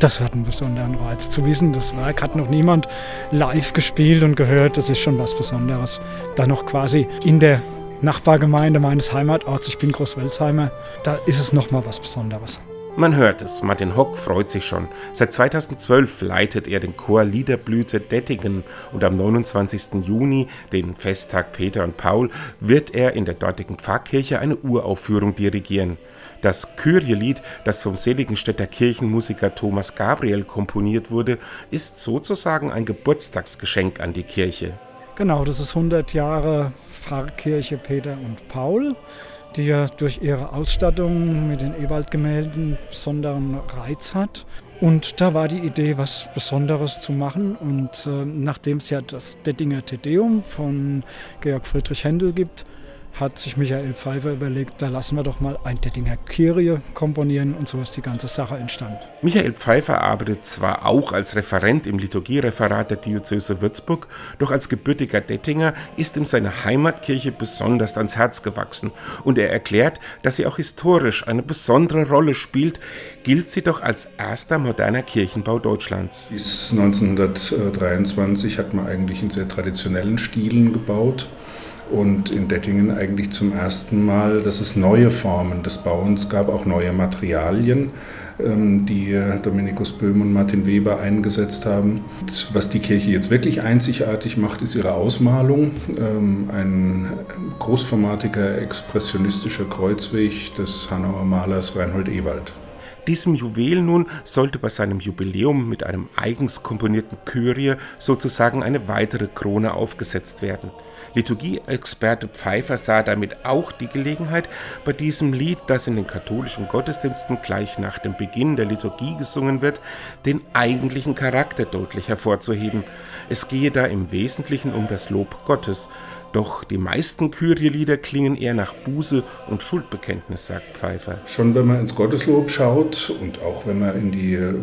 das hat einen besonderen Reiz. Zu wissen, das Werk hat noch niemand live gespielt und gehört, das ist schon was Besonderes. Da noch quasi in der Nachbargemeinde meines Heimatorts, ich bin Großwelsheimer, da ist es nochmal was Besonderes. Man hört es, Martin Hock freut sich schon. Seit 2012 leitet er den Chor Liederblüte Dettingen und am 29. Juni, den Festtag Peter und Paul, wird er in der dortigen Pfarrkirche eine Uraufführung dirigieren. Das Kyrie-Lied, das vom Seligenstädter Kirchenmusiker Thomas Gabriel komponiert wurde, ist sozusagen ein Geburtstagsgeschenk an die Kirche. Genau, das ist 100 Jahre Pfarrkirche Peter und Paul die ja durch ihre Ausstattung mit den Ewald-Gemälden besonderen Reiz hat. Und da war die Idee, was Besonderes zu machen. Und äh, nachdem es ja das Dettinger Tedeum von Georg Friedrich Händel gibt, hat sich Michael Pfeiffer überlegt, da lassen wir doch mal ein Dettinger Kyrie komponieren und so ist die ganze Sache entstanden. Michael Pfeiffer arbeitet zwar auch als Referent im Liturgiereferat der Diözese Würzburg, doch als gebürtiger Dettinger ist ihm seine Heimatkirche besonders ans Herz gewachsen und er erklärt, dass sie auch historisch eine besondere Rolle spielt, gilt sie doch als erster moderner Kirchenbau Deutschlands. Bis 1923 hat man eigentlich in sehr traditionellen Stilen gebaut und in Dettingen eigentlich zum ersten Mal, dass es neue Formen des Bauens gab, auch neue Materialien, ähm, die Dominikus Böhm und Martin Weber eingesetzt haben. Was die Kirche jetzt wirklich einzigartig macht, ist ihre Ausmalung. Ähm, ein großformatiger expressionistischer Kreuzweg des Hanauer Malers Reinhold Ewald. Diesem Juwel nun sollte bei seinem Jubiläum mit einem eigens komponierten Kyrie sozusagen eine weitere Krone aufgesetzt werden. Liturgieexperte Pfeiffer sah damit auch die Gelegenheit, bei diesem Lied, das in den katholischen Gottesdiensten gleich nach dem Beginn der Liturgie gesungen wird, den eigentlichen Charakter deutlich hervorzuheben. Es gehe da im Wesentlichen um das Lob Gottes, doch die meisten Kyrie-Lieder klingen eher nach Buße und Schuldbekenntnis, sagt Pfeiffer. Schon wenn man ins Gotteslob schaut und auch wenn man in die äh,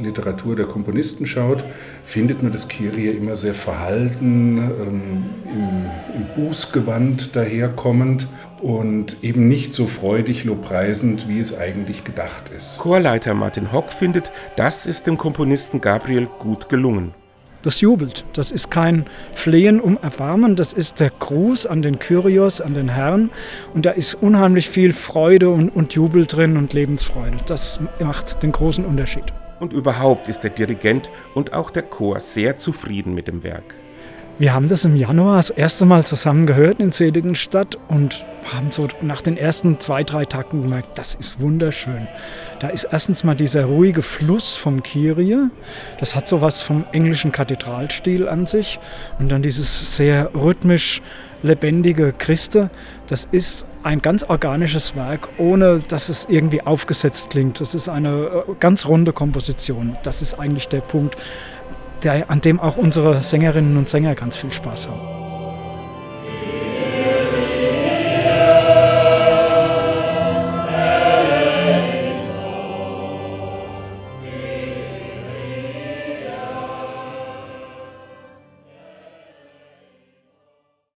Literatur der Komponisten schaut, findet man das Kyrie immer sehr verhalten, ähm, im, im Bußgewand daherkommend und eben nicht so freudig lobpreisend, wie es eigentlich gedacht ist. Chorleiter Martin Hock findet, das ist dem Komponisten Gabriel gut gelungen. Das jubelt. Das ist kein Flehen um Erbarmen, das ist der Gruß an den Kyrios, an den Herrn. Und da ist unheimlich viel Freude und, und Jubel drin und Lebensfreude. Das macht den großen Unterschied. Und überhaupt ist der Dirigent und auch der Chor sehr zufrieden mit dem Werk. Wir haben das im Januar das erste Mal zusammen gehört in Seligenstadt und haben so nach den ersten zwei, drei Takten gemerkt, das ist wunderschön. Da ist erstens mal dieser ruhige Fluss vom Kyrie, das hat so was vom englischen Kathedralstil an sich und dann dieses sehr rhythmisch lebendige Christe, das ist ein ganz organisches Werk, ohne dass es irgendwie aufgesetzt klingt. Das ist eine äh, ganz runde Komposition. Das ist eigentlich der Punkt, der, an dem auch unsere Sängerinnen und Sänger ganz viel Spaß haben.